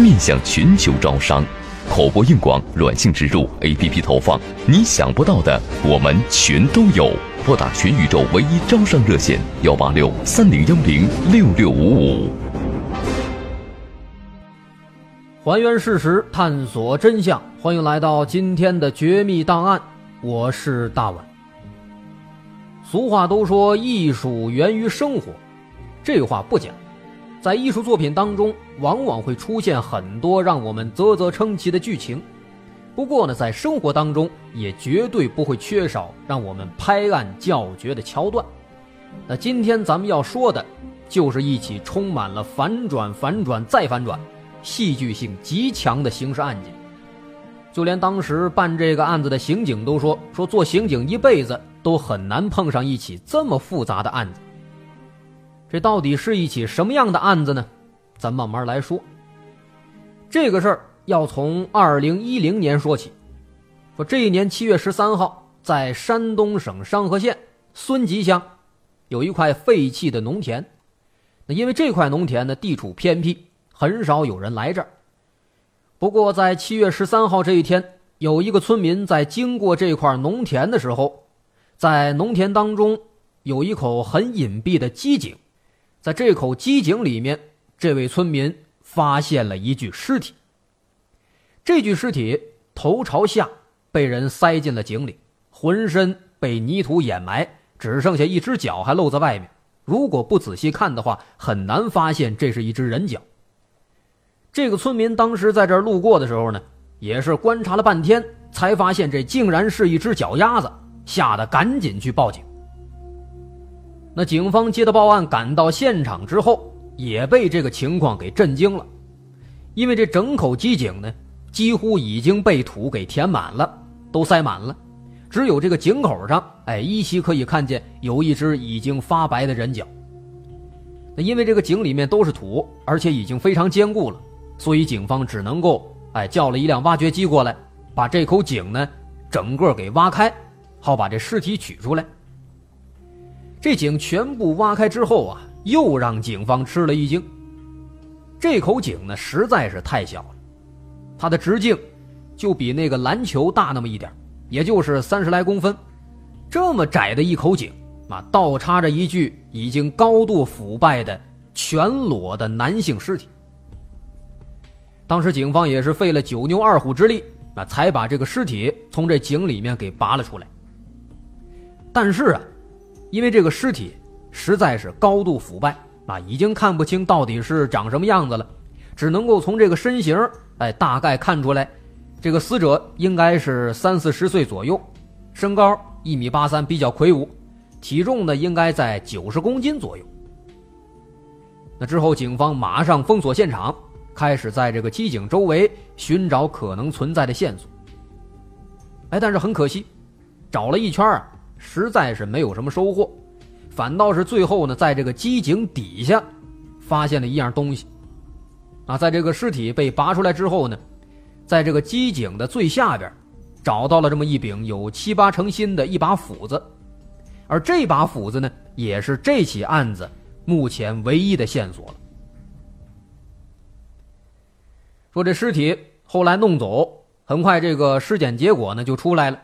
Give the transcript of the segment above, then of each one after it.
面向全球招商，口播硬广、软性植入、APP 投放，你想不到的我们全都有。拨打全宇宙唯一招商热线：幺八六三零幺零六六五五。还原事实，探索真相，欢迎来到今天的绝密档案。我是大碗。俗话都说艺术源于生活，这话不假。在艺术作品当中，往往会出现很多让我们啧啧称奇的剧情。不过呢，在生活当中也绝对不会缺少让我们拍案叫绝的桥段。那今天咱们要说的，就是一起充满了反转、反转再反转、戏剧性极强的刑事案件。就连当时办这个案子的刑警都说：“说做刑警一辈子都很难碰上一起这么复杂的案子。”这到底是一起什么样的案子呢？咱慢慢来说。这个事儿要从二零一零年说起。说这一年七月十三号，在山东省商河县孙集乡，有一块废弃的农田。那因为这块农田呢地处偏僻，很少有人来这儿。不过在七月十三号这一天，有一个村民在经过这块农田的时候，在农田当中有一口很隐蔽的机井。在这口机井里面，这位村民发现了一具尸体。这具尸体头朝下，被人塞进了井里，浑身被泥土掩埋，只剩下一只脚还露在外面。如果不仔细看的话，很难发现这是一只人脚。这个村民当时在这儿路过的时候呢，也是观察了半天，才发现这竟然是一只脚丫子，吓得赶紧去报警。那警方接到报案，赶到现场之后，也被这个情况给震惊了，因为这整口机井呢，几乎已经被土给填满了，都塞满了，只有这个井口上，哎，依稀可以看见有一只已经发白的人脚。那因为这个井里面都是土，而且已经非常坚固了。所以警方只能够哎叫了一辆挖掘机过来，把这口井呢整个给挖开，好把这尸体取出来。这井全部挖开之后啊，又让警方吃了一惊。这口井呢实在是太小了，它的直径就比那个篮球大那么一点，也就是三十来公分。这么窄的一口井啊，倒插着一具已经高度腐败的全裸的男性尸体。当时警方也是费了九牛二虎之力，啊，才把这个尸体从这井里面给拔了出来。但是啊，因为这个尸体实在是高度腐败，啊，已经看不清到底是长什么样子了，只能够从这个身形，哎，大概看出来，这个死者应该是三四十岁左右，身高一米八三，比较魁梧，体重呢应该在九十公斤左右。那之后，警方马上封锁现场。开始在这个机井周围寻找可能存在的线索。哎，但是很可惜，找了一圈啊，实在是没有什么收获，反倒是最后呢，在这个机井底下发现了一样东西。啊，在这个尸体被拔出来之后呢，在这个机井的最下边，找到了这么一柄有七八成新的一把斧子，而这把斧子呢，也是这起案子目前唯一的线索了。说这尸体后来弄走，很快这个尸检结果呢就出来了。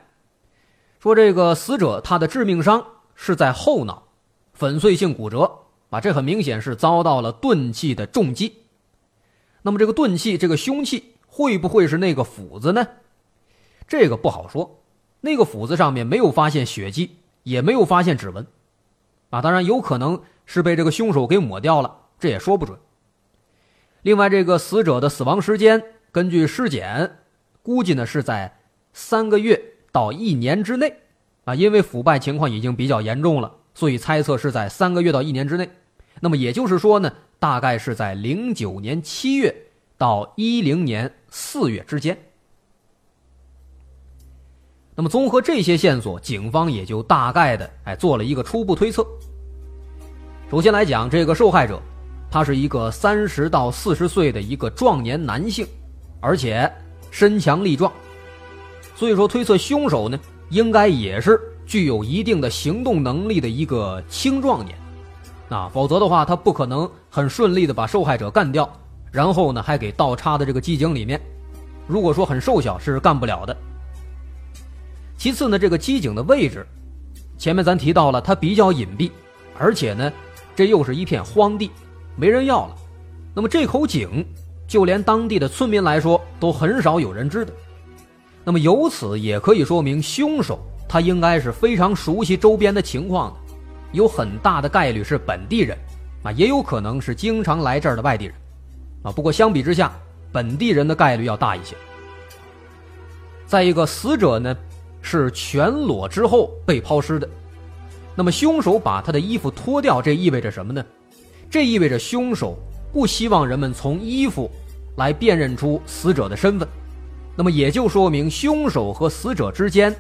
说这个死者他的致命伤是在后脑，粉碎性骨折啊，这很明显是遭到了钝器的重击。那么这个钝器，这个凶器会不会是那个斧子呢？这个不好说。那个斧子上面没有发现血迹，也没有发现指纹，啊，当然有可能是被这个凶手给抹掉了，这也说不准。另外，这个死者的死亡时间，根据尸检估计呢是在三个月到一年之内，啊，因为腐败情况已经比较严重了，所以猜测是在三个月到一年之内。那么也就是说呢，大概是在零九年七月到一零年四月之间。那么综合这些线索，警方也就大概的哎做了一个初步推测。首先来讲，这个受害者。他是一个三十到四十岁的一个壮年男性，而且身强力壮，所以说推测凶手呢应该也是具有一定的行动能力的一个青壮年，啊，否则的话他不可能很顺利的把受害者干掉，然后呢还给倒插在这个机井里面，如果说很瘦小是干不了的。其次呢，这个机井的位置，前面咱提到了它比较隐蔽，而且呢这又是一片荒地。没人要了，那么这口井，就连当地的村民来说都很少有人知道。那么由此也可以说明，凶手他应该是非常熟悉周边的情况的，有很大的概率是本地人，啊，也有可能是经常来这儿的外地人，啊，不过相比之下，本地人的概率要大一些。再一个，死者呢是全裸之后被抛尸的，那么凶手把他的衣服脱掉，这意味着什么呢？这意味着凶手不希望人们从衣服来辨认出死者的身份，那么也就说明凶手和死者之间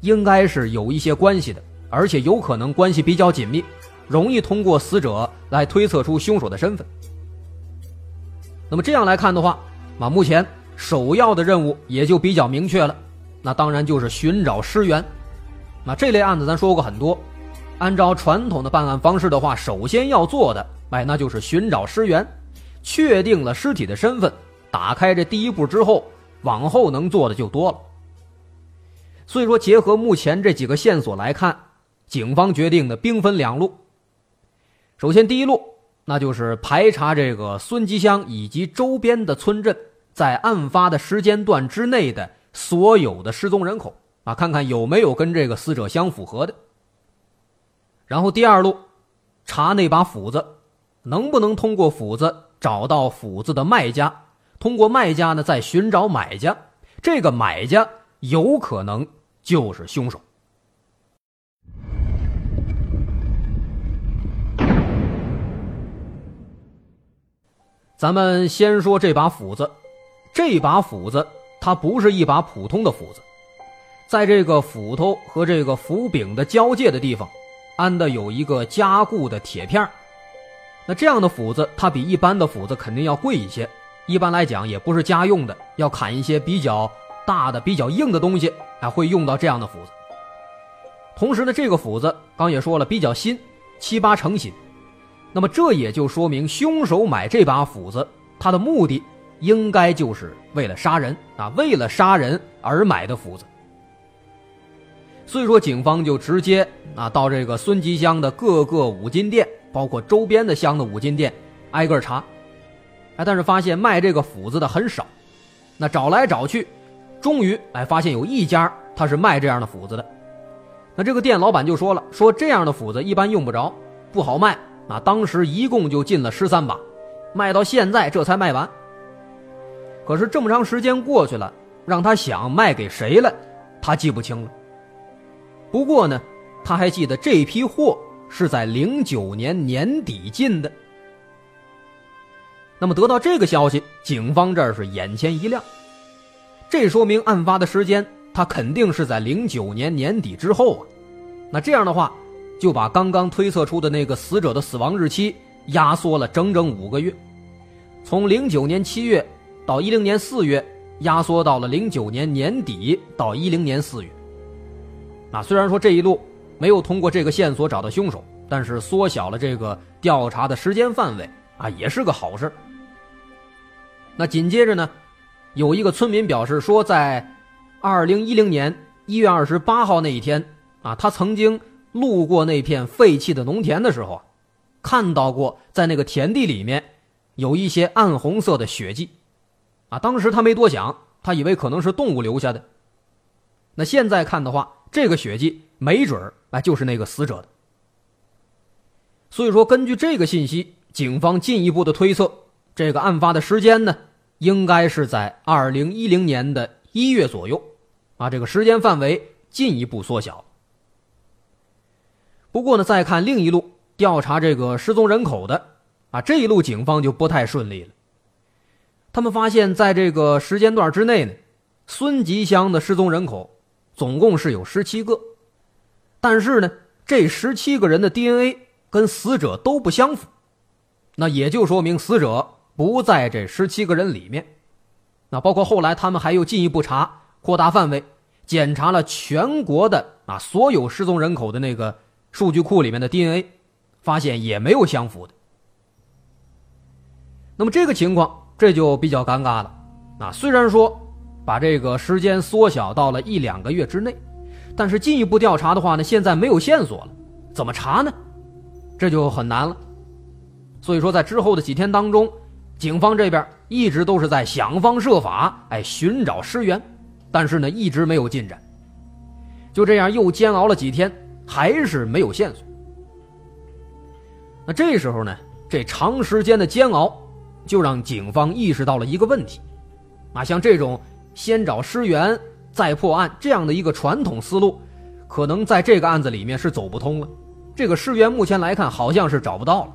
应该是有一些关系的，而且有可能关系比较紧密，容易通过死者来推测出凶手的身份。那么这样来看的话，啊，目前首要的任务也就比较明确了，那当然就是寻找尸源。那这类案子咱说过很多，按照传统的办案方式的话，首先要做的。哎，那就是寻找尸源，确定了尸体的身份，打开这第一步之后，往后能做的就多了。所以说，结合目前这几个线索来看，警方决定的兵分两路。首先，第一路那就是排查这个孙吉乡以及周边的村镇，在案发的时间段之内的所有的失踪人口啊，看看有没有跟这个死者相符合的。然后，第二路，查那把斧子。能不能通过斧子找到斧子的卖家，通过卖家呢在寻找买家，这个买家有可能就是凶手。咱们先说这把斧子，这把斧子它不是一把普通的斧子，在这个斧头和这个斧柄的交界的地方，安的有一个加固的铁片那这样的斧子，它比一般的斧子肯定要贵一些。一般来讲，也不是家用的，要砍一些比较大的、比较硬的东西，啊，会用到这样的斧子。同时呢，这个斧子刚也说了，比较新，七八成新。那么这也就说明，凶手买这把斧子，他的目的应该就是为了杀人啊，为了杀人而买的斧子。所以说，警方就直接啊到这个孙集乡的各个五金店，包括周边的乡的五金店，挨个查。哎，但是发现卖这个斧子的很少。那找来找去，终于哎发现有一家他是卖这样的斧子的。那这个店老板就说了，说这样的斧子一般用不着，不好卖。啊，当时一共就进了十三把，卖到现在这才卖完。可是这么长时间过去了，让他想卖给谁了，他记不清了。不过呢，他还记得这批货是在零九年年底进的。那么得到这个消息，警方这儿是眼前一亮，这说明案发的时间他肯定是在零九年年底之后啊。那这样的话。就把刚刚推测出的那个死者的死亡日期压缩了整整五个月，从零九年七月到一零年四月，压缩到了零九年年底到一零年四月。啊，虽然说这一路没有通过这个线索找到凶手，但是缩小了这个调查的时间范围啊，也是个好事。那紧接着呢，有一个村民表示说，在二零一零年一月二十八号那一天啊，他曾经。路过那片废弃的农田的时候啊，看到过在那个田地里面有一些暗红色的血迹，啊，当时他没多想，他以为可能是动物留下的。那现在看的话，这个血迹没准儿啊就是那个死者的。所以说，根据这个信息，警方进一步的推测，这个案发的时间呢，应该是在二零一零年的一月左右，啊，这个时间范围进一步缩小。不过呢，再看另一路调查这个失踪人口的，啊，这一路警方就不太顺利了。他们发现，在这个时间段之内呢，孙集乡的失踪人口总共是有十七个，但是呢，这十七个人的 DNA 跟死者都不相符，那也就说明死者不在这十七个人里面。那包括后来他们还又进一步查，扩大范围，检查了全国的啊所有失踪人口的那个。数据库里面的 DNA，发现也没有相符的。那么这个情况这就比较尴尬了。啊，虽然说把这个时间缩小到了一两个月之内，但是进一步调查的话呢，现在没有线索了，怎么查呢？这就很难了。所以说，在之后的几天当中，警方这边一直都是在想方设法，哎，寻找尸源，但是呢，一直没有进展。就这样又煎熬了几天。还是没有线索。那这时候呢，这长时间的煎熬，就让警方意识到了一个问题，啊，像这种先找尸源再破案这样的一个传统思路，可能在这个案子里面是走不通了。这个尸源目前来看好像是找不到了。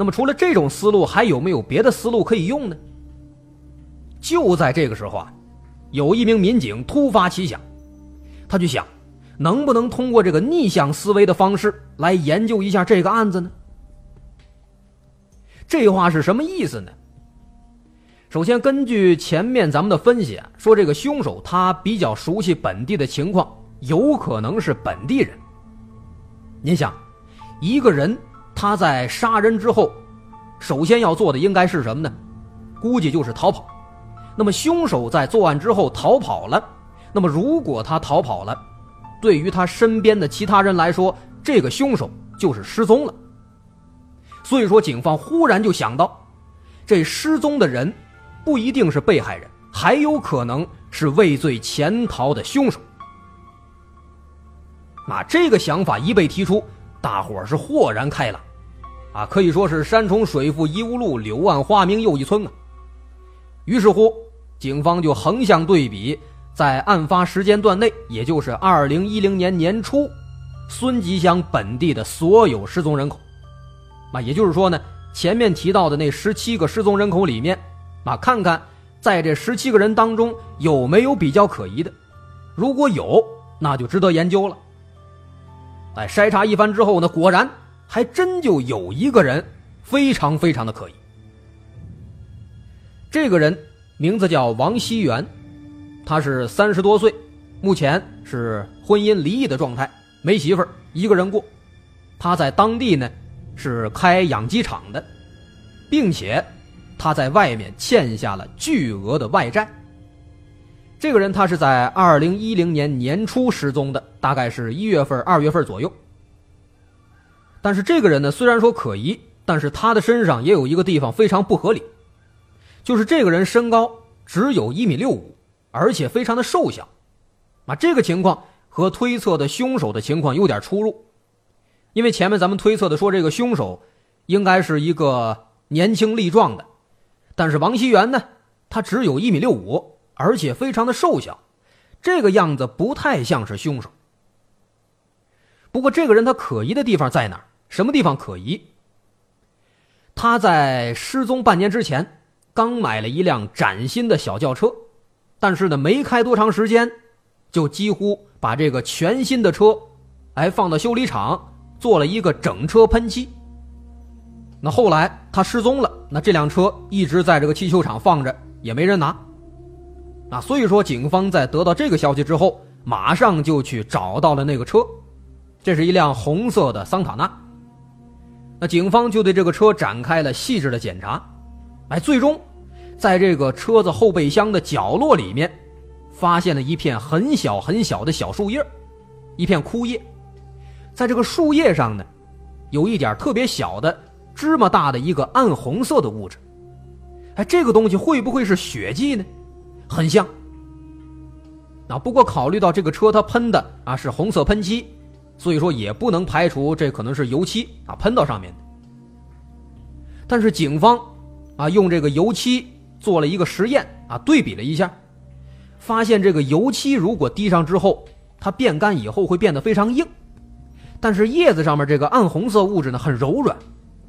那么除了这种思路，还有没有别的思路可以用呢？就在这个时候啊，有一名民警突发奇想，他就想。能不能通过这个逆向思维的方式来研究一下这个案子呢？这话是什么意思呢？首先，根据前面咱们的分析啊，说这个凶手他比较熟悉本地的情况，有可能是本地人。您想，一个人他在杀人之后，首先要做的应该是什么呢？估计就是逃跑。那么，凶手在作案之后逃跑了。那么，如果他逃跑了，对于他身边的其他人来说，这个凶手就是失踪了。所以说，警方忽然就想到，这失踪的人不一定是被害人，还有可能是畏罪潜逃的凶手。那这个想法一被提出，大伙是豁然开朗，啊，可以说是山重水复疑无路，柳暗花明又一村啊。于是乎，警方就横向对比，在案发时间段内，也就是二零一零年年初，孙集乡本地的所有失踪人口。啊，也就是说呢，前面提到的那十七个失踪人口里面，啊，看看在这十七个人当中有没有比较可疑的，如果有，那就值得研究了。哎，筛查一番之后呢，果然还真就有一个人非常非常的可疑。这个人名字叫王熙元，他是三十多岁，目前是婚姻离异的状态，没媳妇儿，一个人过。他在当地呢。是开养鸡场的，并且他在外面欠下了巨额的外债。这个人他是在二零一零年年初失踪的，大概是一月份、二月份左右。但是这个人呢，虽然说可疑，但是他的身上也有一个地方非常不合理，就是这个人身高只有一米六五，而且非常的瘦小，啊，这个情况和推测的凶手的情况有点出入。因为前面咱们推测的说这个凶手应该是一个年轻力壮的，但是王熙元呢，他只有一米六五，而且非常的瘦小，这个样子不太像是凶手。不过这个人他可疑的地方在哪儿？什么地方可疑？他在失踪半年之前刚买了一辆崭新的小轿车，但是呢没开多长时间，就几乎把这个全新的车，哎放到修理厂。做了一个整车喷漆。那后来他失踪了，那这辆车一直在这个汽修厂放着，也没人拿。那所以说，警方在得到这个消息之后，马上就去找到了那个车，这是一辆红色的桑塔纳。那警方就对这个车展开了细致的检查，哎，最终在这个车子后备箱的角落里面，发现了一片很小很小的小树叶，一片枯叶。在这个树叶上呢，有一点特别小的、芝麻大的一个暗红色的物质。哎，这个东西会不会是血迹呢？很像。那不过考虑到这个车它喷的啊是红色喷漆，所以说也不能排除这可能是油漆啊喷到上面的。但是警方啊用这个油漆做了一个实验啊，对比了一下，发现这个油漆如果滴上之后，它变干以后会变得非常硬。但是叶子上面这个暗红色物质呢很柔软，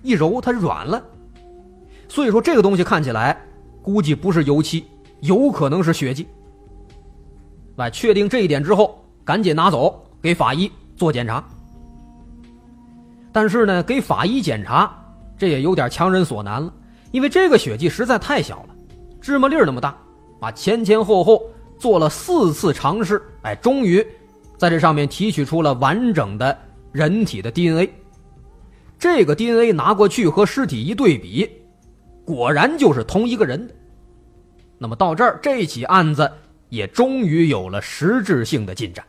一揉它软了，所以说这个东西看起来估计不是油漆，有可能是血迹。来确定这一点之后，赶紧拿走给法医做检查。但是呢，给法医检查这也有点强人所难了，因为这个血迹实在太小了，芝麻粒儿那么大，啊前前后后做了四次尝试，哎，终于在这上面提取出了完整的。人体的 DNA，这个 DNA 拿过去和尸体一对比，果然就是同一个人的。那么到这儿，这起案子也终于有了实质性的进展。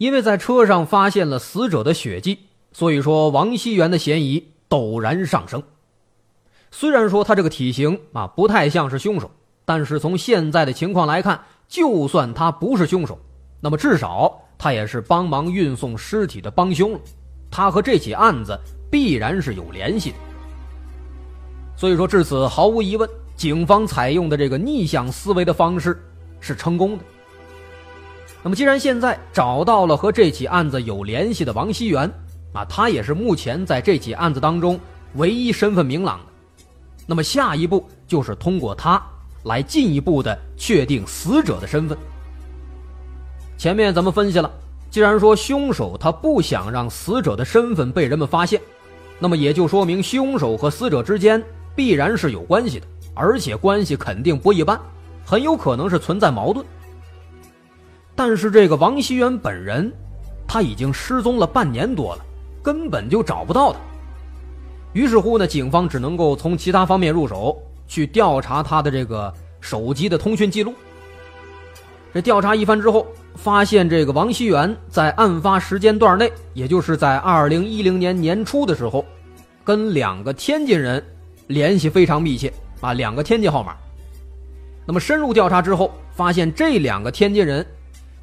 因为在车上发现了死者的血迹，所以说王熙元的嫌疑陡然上升。虽然说他这个体型啊不太像是凶手。但是从现在的情况来看，就算他不是凶手，那么至少他也是帮忙运送尸体的帮凶了。他和这起案子必然是有联系的。所以说至此，毫无疑问，警方采用的这个逆向思维的方式是成功的。那么既然现在找到了和这起案子有联系的王熙元，啊，他也是目前在这起案子当中唯一身份明朗的。那么下一步就是通过他。来进一步的确定死者的身份。前面咱们分析了，既然说凶手他不想让死者的身份被人们发现，那么也就说明凶手和死者之间必然是有关系的，而且关系肯定不一般，很有可能是存在矛盾。但是这个王熙元本人，他已经失踪了半年多了，根本就找不到他。于是乎呢，警方只能够从其他方面入手。去调查他的这个手机的通讯记录。这调查一番之后，发现这个王熙元在案发时间段内，也就是在二零一零年年初的时候，跟两个天津人联系非常密切啊，两个天津号码。那么深入调查之后，发现这两个天津人，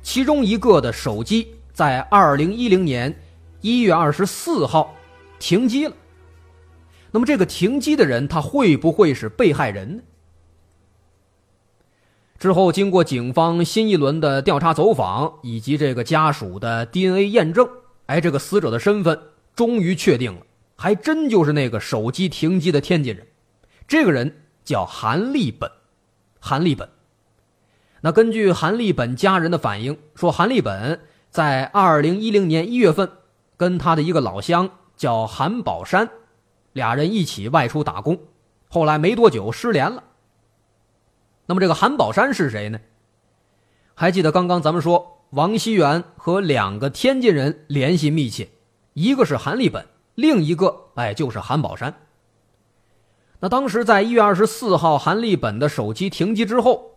其中一个的手机在二零一零年一月二十四号停机了。那么这个停机的人，他会不会是被害人呢？之后，经过警方新一轮的调查走访以及这个家属的 DNA 验证，哎，这个死者的身份终于确定了，还真就是那个手机停机的天津人。这个人叫韩立本，韩立本。那根据韩立本家人的反映，说韩立本在二零一零年一月份跟他的一个老乡叫韩宝山，俩人一起外出打工，后来没多久失联了。那么这个韩宝山是谁呢？还记得刚刚咱们说王熙元和两个天津人联系密切，一个是韩立本，另一个哎就是韩宝山。那当时在一月二十四号韩立本的手机停机之后，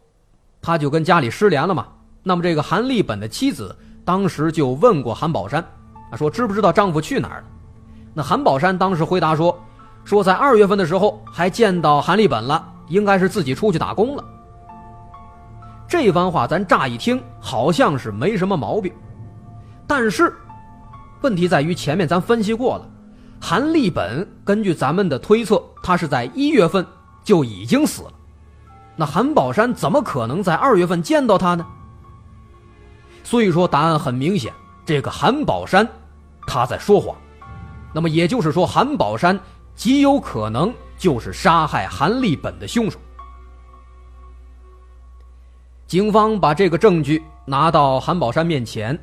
他就跟家里失联了嘛。那么这个韩立本的妻子当时就问过韩宝山，啊说知不知道丈夫去哪儿了？那韩宝山当时回答说，说在二月份的时候还见到韩立本了，应该是自己出去打工了。这番话咱乍一听好像是没什么毛病，但是问题在于前面咱分析过了，韩立本根据咱们的推测，他是在一月份就已经死了，那韩宝山怎么可能在二月份见到他呢？所以说答案很明显，这个韩宝山他在说谎，那么也就是说韩宝山极有可能就是杀害韩立本的凶手。警方把这个证据拿到韩宝山面前，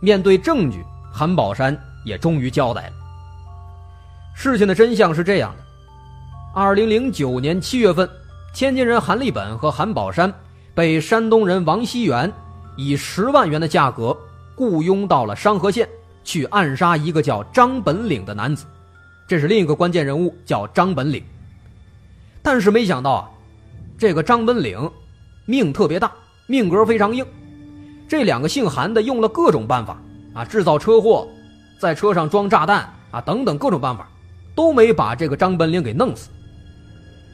面对证据，韩宝山也终于交代了。事情的真相是这样的：二零零九年七月份，天津人韩立本和韩宝山被山东人王熙元以十万元的价格雇佣到了商河县，去暗杀一个叫张本岭的男子。这是另一个关键人物，叫张本岭。但是没想到啊，这个张本岭命特别大。命格非常硬，这两个姓韩的用了各种办法啊，制造车祸，在车上装炸弹啊，等等各种办法，都没把这个张本岭给弄死。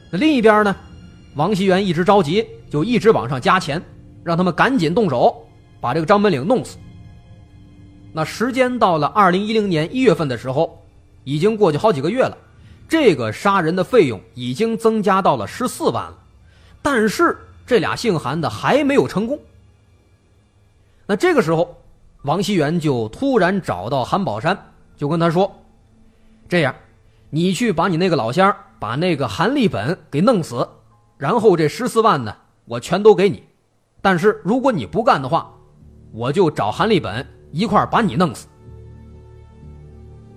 那另一边呢，王熙元一直着急，就一直往上加钱，让他们赶紧动手把这个张本岭弄死。那时间到了二零一零年一月份的时候，已经过去好几个月了，这个杀人的费用已经增加到了十四万了，但是。这俩姓韩的还没有成功。那这个时候，王熙元就突然找到韩宝山，就跟他说：“这样，你去把你那个老乡把那个韩立本给弄死，然后这十四万呢，我全都给你。但是如果你不干的话，我就找韩立本一块把你弄死。”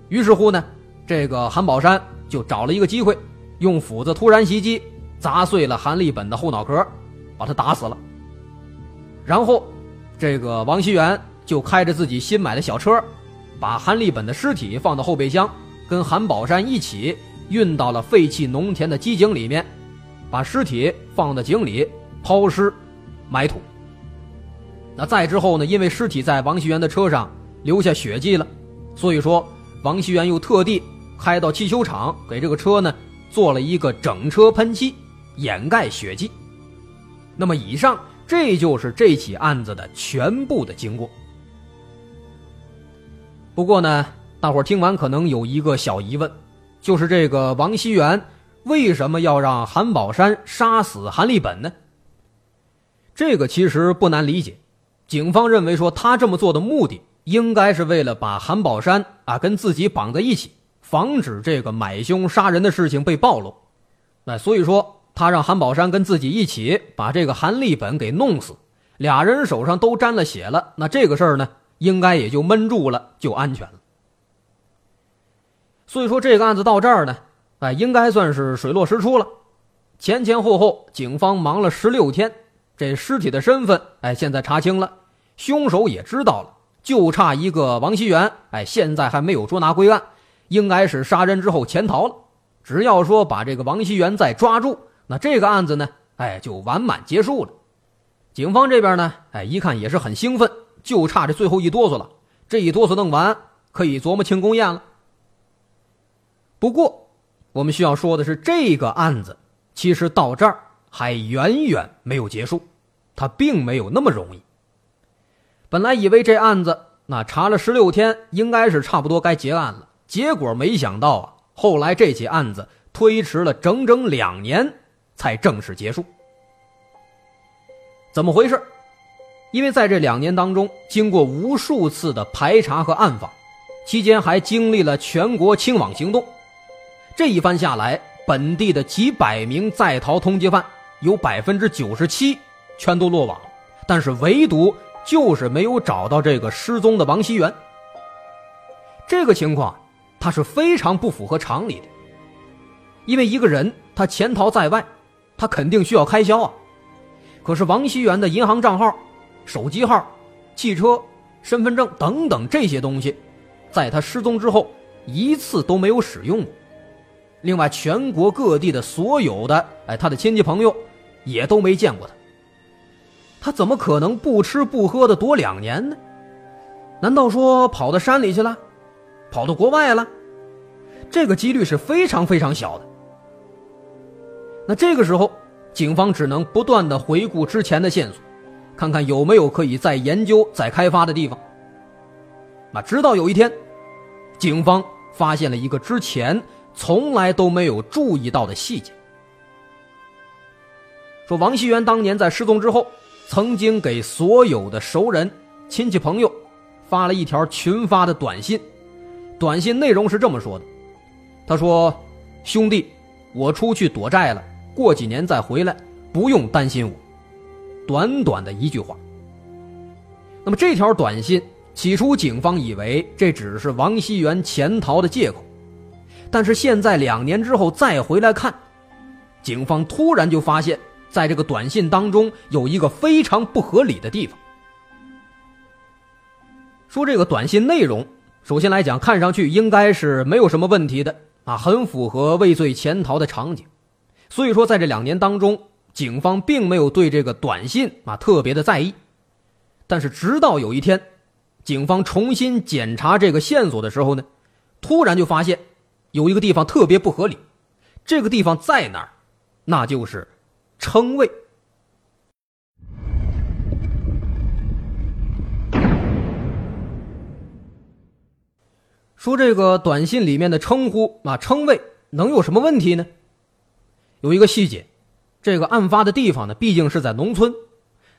于是乎呢，这个韩宝山就找了一个机会，用斧子突然袭击，砸碎了韩立本的后脑壳。把他打死了，然后，这个王熙元就开着自己新买的小车，把韩立本的尸体放到后备箱，跟韩宝山一起运到了废弃农田的机井里面，把尸体放到井里抛尸埋土。那再之后呢？因为尸体在王熙元的车上留下血迹了，所以说王熙元又特地开到汽修厂给这个车呢做了一个整车喷漆，掩盖血迹。那么，以上这就是这起案子的全部的经过。不过呢，大伙听完可能有一个小疑问，就是这个王熙元为什么要让韩宝山杀死韩立本呢？这个其实不难理解，警方认为说他这么做的目的，应该是为了把韩宝山啊跟自己绑在一起，防止这个买凶杀人的事情被暴露。那所以说。他让韩宝山跟自己一起把这个韩立本给弄死，俩人手上都沾了血了，那这个事儿呢，应该也就闷住了，就安全了。所以说这个案子到这儿呢，哎，应该算是水落石出了。前前后后，警方忙了十六天，这尸体的身份，哎，现在查清了，凶手也知道了，就差一个王熙元，哎，现在还没有捉拿归案，应该是杀人之后潜逃了。只要说把这个王熙元再抓住。那这个案子呢，哎，就完满结束了。警方这边呢，哎，一看也是很兴奋，就差这最后一哆嗦了。这一哆嗦弄完，可以琢磨庆功宴了。不过，我们需要说的是，这个案子其实到这儿还远远没有结束，它并没有那么容易。本来以为这案子那查了十六天，应该是差不多该结案了。结果没想到啊，后来这起案子推迟了整整两年才正式结束。怎么回事？因为在这两年当中，经过无数次的排查和暗访，期间还经历了全国清网行动。这一番下来，本地的几百名在逃通缉犯有百分之九十七全都落网，但是唯独就是没有找到这个失踪的王熙元。这个情况，他是非常不符合常理的。因为一个人他潜逃在外，他肯定需要开销啊。可是王熙元的银行账号、手机号、汽车、身份证等等这些东西，在他失踪之后一次都没有使用过。另外，全国各地的所有的哎，他的亲戚朋友也都没见过他。他怎么可能不吃不喝的躲两年呢？难道说跑到山里去了，跑到国外了？这个几率是非常非常小的。那这个时候，警方只能不断的回顾之前的线索，看看有没有可以再研究、再开发的地方。那直到有一天，警方发现了一个之前。从来都没有注意到的细节。说王熙元当年在失踪之后，曾经给所有的熟人、亲戚朋友发了一条群发的短信，短信内容是这么说的：“他说，兄弟，我出去躲债了，过几年再回来，不用担心我。”短短的一句话。那么这条短信，起初警方以为这只是王熙元潜逃的借口。但是现在两年之后再回来看，警方突然就发现，在这个短信当中有一个非常不合理的地方。说这个短信内容，首先来讲，看上去应该是没有什么问题的啊，很符合畏罪潜逃的场景。所以说，在这两年当中，警方并没有对这个短信啊特别的在意。但是直到有一天，警方重新检查这个线索的时候呢，突然就发现。有一个地方特别不合理，这个地方在哪儿？那就是称谓。说这个短信里面的称呼啊，称谓能有什么问题呢？有一个细节，这个案发的地方呢，毕竟是在农村，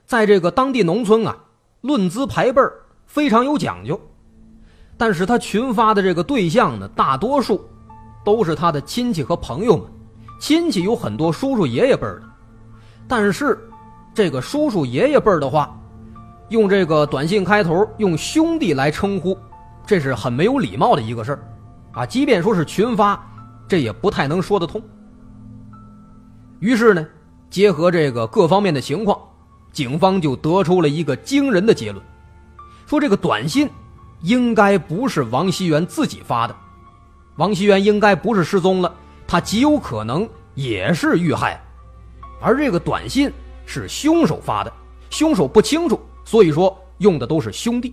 在这个当地农村啊，论资排辈非常有讲究，但是他群发的这个对象呢，大多数。都是他的亲戚和朋友们，亲戚有很多叔叔爷爷辈的，但是这个叔叔爷爷辈的话，用这个短信开头用兄弟来称呼，这是很没有礼貌的一个事儿，啊，即便说是群发，这也不太能说得通。于是呢，结合这个各方面的情况，警方就得出了一个惊人的结论，说这个短信应该不是王熙元自己发的。王熙元应该不是失踪了，他极有可能也是遇害，而这个短信是凶手发的，凶手不清楚，所以说用的都是兄弟。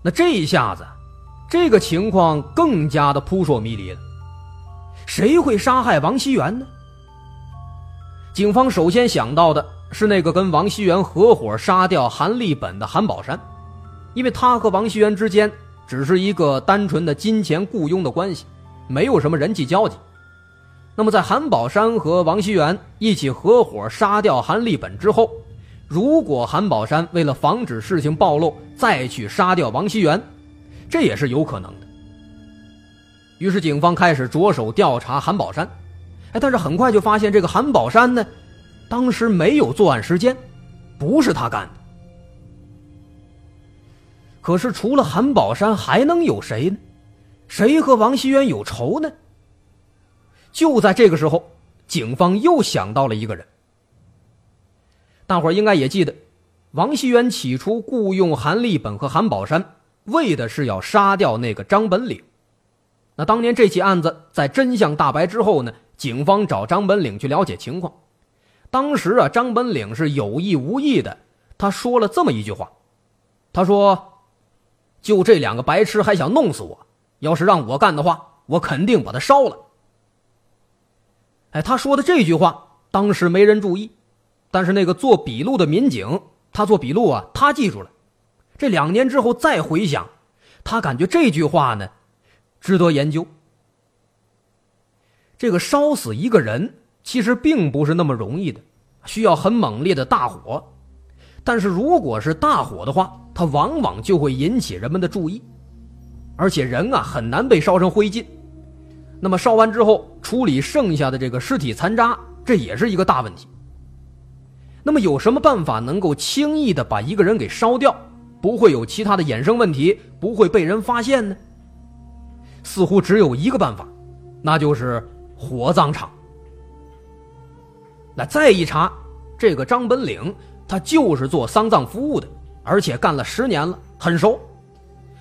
那这一下子，这个情况更加的扑朔迷离了，谁会杀害王熙元呢？警方首先想到的是那个跟王熙元合伙杀掉韩立本的韩宝山，因为他和王熙元之间。只是一个单纯的金钱雇佣的关系，没有什么人际交集。那么，在韩宝山和王熙元一起合伙杀掉韩立本之后，如果韩宝山为了防止事情暴露，再去杀掉王熙元，这也是有可能的。于是，警方开始着手调查韩宝山。哎，但是很快就发现，这个韩宝山呢，当时没有作案时间，不是他干的。可是除了韩宝山，还能有谁呢？谁和王熙元有仇呢？就在这个时候，警方又想到了一个人。大伙儿应该也记得，王熙元起初雇佣韩立本和韩宝山，为的是要杀掉那个张本领。那当年这起案子在真相大白之后呢，警方找张本领去了解情况。当时啊，张本领是有意无意的，他说了这么一句话，他说。就这两个白痴还想弄死我，要是让我干的话，我肯定把他烧了。哎，他说的这句话当时没人注意，但是那个做笔录的民警，他做笔录啊，他记住了。这两年之后再回想，他感觉这句话呢，值得研究。这个烧死一个人，其实并不是那么容易的，需要很猛烈的大火。但是如果是大火的话，它往往就会引起人们的注意，而且人啊很难被烧成灰烬。那么烧完之后处理剩下的这个尸体残渣，这也是一个大问题。那么有什么办法能够轻易的把一个人给烧掉，不会有其他的衍生问题，不会被人发现呢？似乎只有一个办法，那就是火葬场。那再一查，这个张本岭。他就是做丧葬服务的，而且干了十年了，很熟。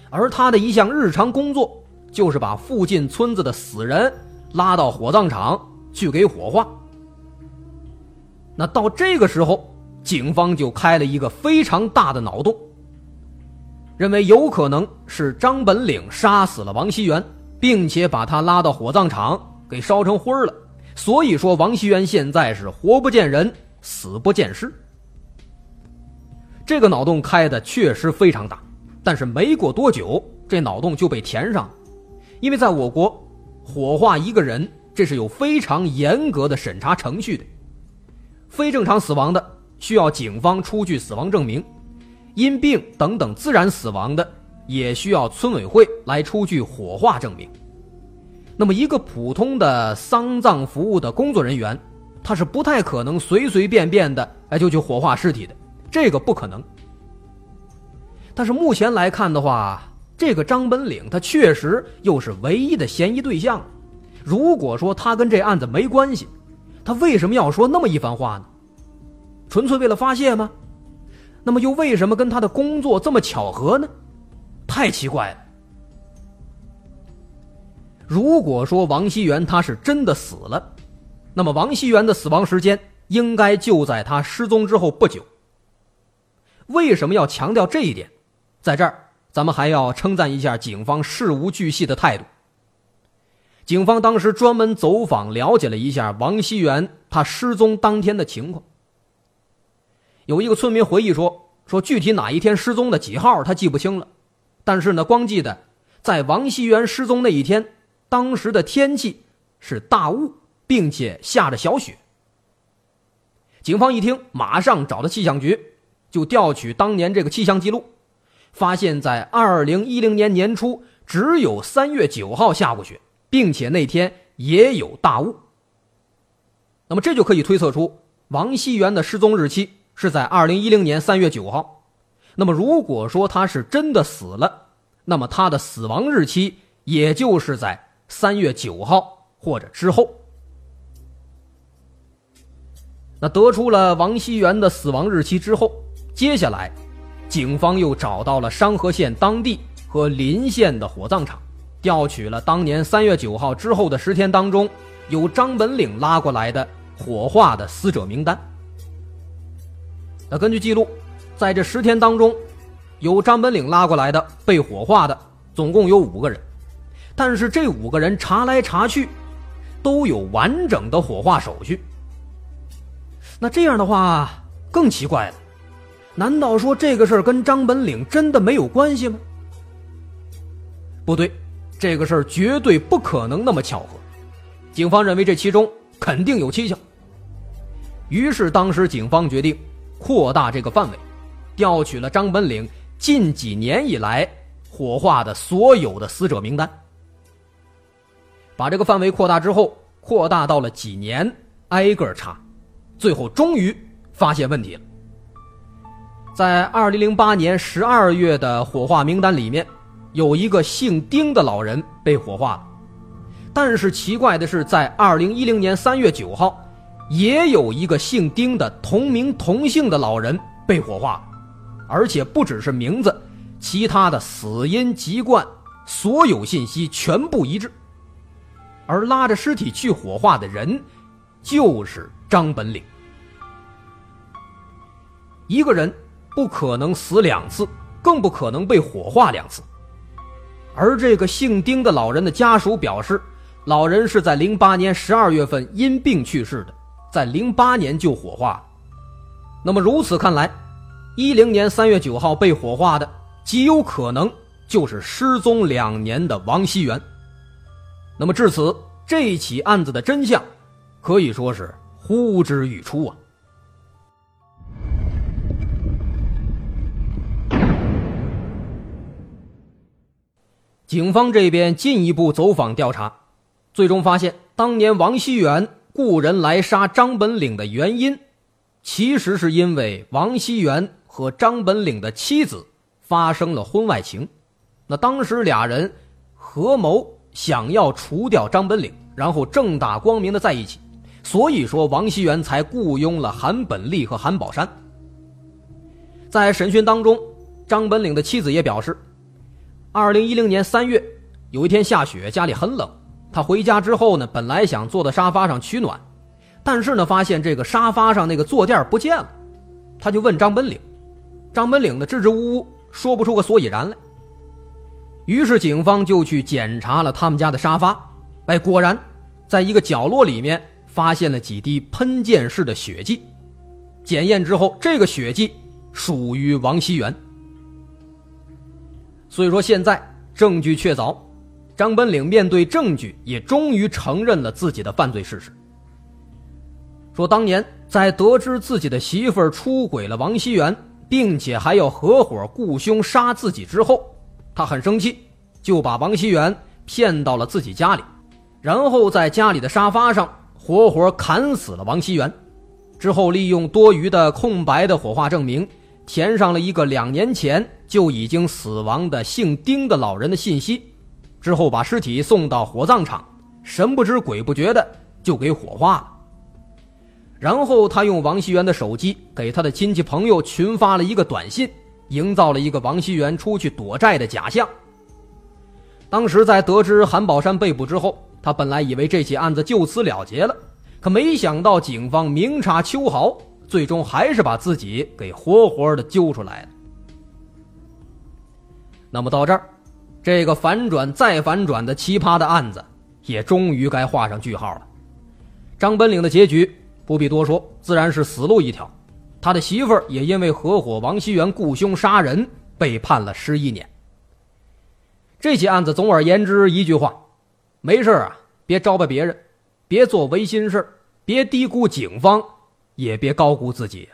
而他的一项日常工作就是把附近村子的死人拉到火葬场去给火化。那到这个时候，警方就开了一个非常大的脑洞，认为有可能是张本岭杀死了王熙元，并且把他拉到火葬场给烧成灰了。所以说，王熙元现在是活不见人，死不见尸。这个脑洞开的确实非常大，但是没过多久，这脑洞就被填上，因为在我国，火化一个人这是有非常严格的审查程序的。非正常死亡的需要警方出具死亡证明，因病等等自然死亡的也需要村委会来出具火化证明。那么一个普通的丧葬服务的工作人员，他是不太可能随随便便的哎就去火化尸体的。这个不可能，但是目前来看的话，这个张本岭他确实又是唯一的嫌疑对象。如果说他跟这案子没关系，他为什么要说那么一番话呢？纯粹为了发泄吗？那么又为什么跟他的工作这么巧合呢？太奇怪了。如果说王熙元他是真的死了，那么王熙元的死亡时间应该就在他失踪之后不久。为什么要强调这一点？在这儿，咱们还要称赞一下警方事无巨细的态度。警方当时专门走访了解了一下王熙元他失踪当天的情况。有一个村民回忆说：“说具体哪一天失踪的几号他记不清了，但是呢，光记得在王熙元失踪那一天，当时的天气是大雾，并且下着小雪。”警方一听，马上找到气象局。就调取当年这个气象记录，发现，在二零一零年年初，只有三月九号下过雪，并且那天也有大雾。那么这就可以推测出王熙元的失踪日期是在二零一零年三月九号。那么如果说他是真的死了，那么他的死亡日期也就是在三月九号或者之后。那得出了王熙元的死亡日期之后。接下来，警方又找到了商河县当地和邻县的火葬场，调取了当年三月九号之后的十天当中有张本岭拉过来的火化的死者名单。那根据记录，在这十天当中，有张本岭拉过来的被火化的总共有五个人，但是这五个人查来查去，都有完整的火化手续。那这样的话更奇怪了。难道说这个事儿跟张本岭真的没有关系吗？不对，这个事儿绝对不可能那么巧合。警方认为这其中肯定有蹊跷。于是，当时警方决定扩大这个范围，调取了张本岭近几年以来火化的所有的死者名单。把这个范围扩大之后，扩大到了几年，挨个查，最后终于发现问题了。在二零零八年十二月的火化名单里面，有一个姓丁的老人被火化了，但是奇怪的是，在二零一零年三月九号，也有一个姓丁的同名同姓的老人被火化了，而且不只是名字，其他的死因、籍贯，所有信息全部一致，而拉着尸体去火化的人，就是张本领，一个人。不可能死两次，更不可能被火化两次。而这个姓丁的老人的家属表示，老人是在零八年十二月份因病去世的，在零八年就火化了。那么如此看来，一零年三月九号被火化的极有可能就是失踪两年的王熙元。那么至此，这起案子的真相可以说是呼之欲出啊！警方这边进一步走访调查，最终发现，当年王熙元雇人来杀张本岭的原因，其实是因为王熙元和张本岭的妻子发生了婚外情。那当时俩人合谋想要除掉张本岭，然后正大光明的在一起，所以说王熙元才雇佣了韩本利和韩宝山。在审讯当中，张本岭的妻子也表示。二零一零年三月，有一天下雪，家里很冷。他回家之后呢，本来想坐在沙发上取暖，但是呢，发现这个沙发上那个坐垫不见了。他就问张本岭，张本岭呢支支吾吾说不出个所以然来。于是警方就去检查了他们家的沙发，哎，果然在一个角落里面发现了几滴喷溅式的血迹。检验之后，这个血迹属于王熙元。所以说，现在证据确凿，张本岭面对证据也终于承认了自己的犯罪事实。说当年在得知自己的媳妇儿出轨了王熙元，并且还要合伙雇凶杀自己之后，他很生气，就把王熙元骗到了自己家里，然后在家里的沙发上活活砍死了王熙元，之后利用多余的空白的火化证明。填上了一个两年前就已经死亡的姓丁的老人的信息，之后把尸体送到火葬场，神不知鬼不觉的就给火化了。然后他用王熙元的手机给他的亲戚朋友群发了一个短信，营造了一个王熙元出去躲债的假象。当时在得知韩宝山被捕之后，他本来以为这起案子就此了结了，可没想到警方明察秋毫。最终还是把自己给活活的揪出来了。那么到这儿，这个反转再反转的奇葩的案子也终于该画上句号了。张本岭的结局不必多说，自然是死路一条。他的媳妇儿也因为合伙王熙元雇凶杀人，被判了十一年。这起案子总而言之一句话：没事啊，别招巴别人，别做违心事别低估警方。也别高估自己，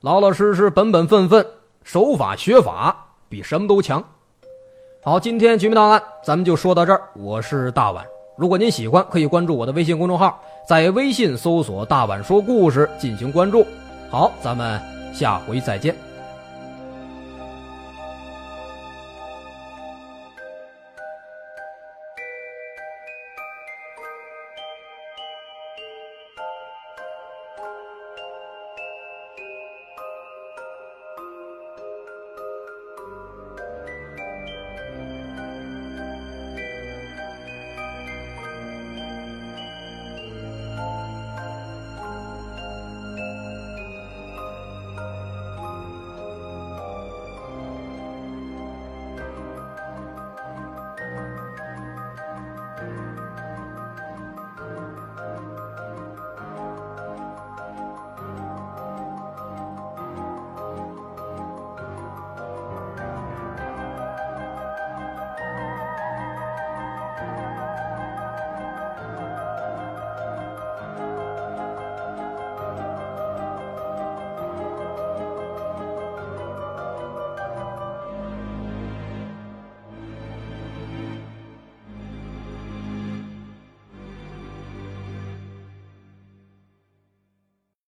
老老实实、本本分分、守法学法，比什么都强。好，今天绝密档案咱们就说到这儿。我是大碗，如果您喜欢，可以关注我的微信公众号，在微信搜索“大碗说故事”进行关注。好，咱们下回再见。